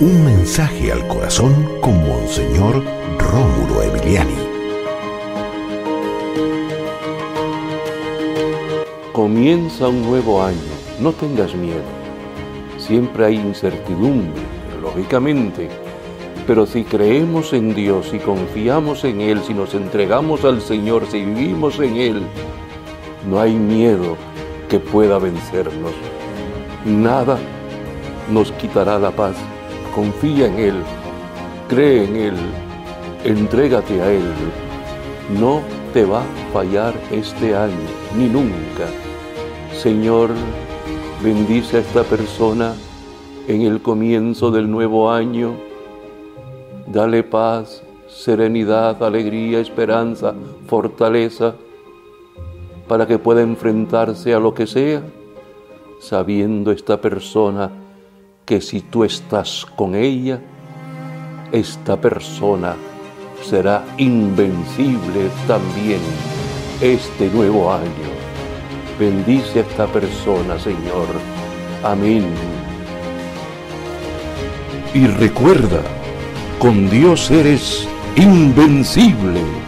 Un mensaje al corazón con Monseñor Rómulo Emiliani. Comienza un nuevo año, no tengas miedo. Siempre hay incertidumbre, lógicamente, pero si creemos en Dios, si confiamos en Él, si nos entregamos al Señor, si vivimos en Él, no hay miedo que pueda vencernos. Nada nos quitará la paz. Confía en Él, cree en Él, entrégate a Él. No te va a fallar este año, ni nunca. Señor, bendice a esta persona en el comienzo del nuevo año. Dale paz, serenidad, alegría, esperanza, fortaleza, para que pueda enfrentarse a lo que sea, sabiendo esta persona que si tú estás con ella, esta persona será invencible también este nuevo año. Bendice a esta persona, Señor. Amén. Y recuerda, con Dios eres invencible.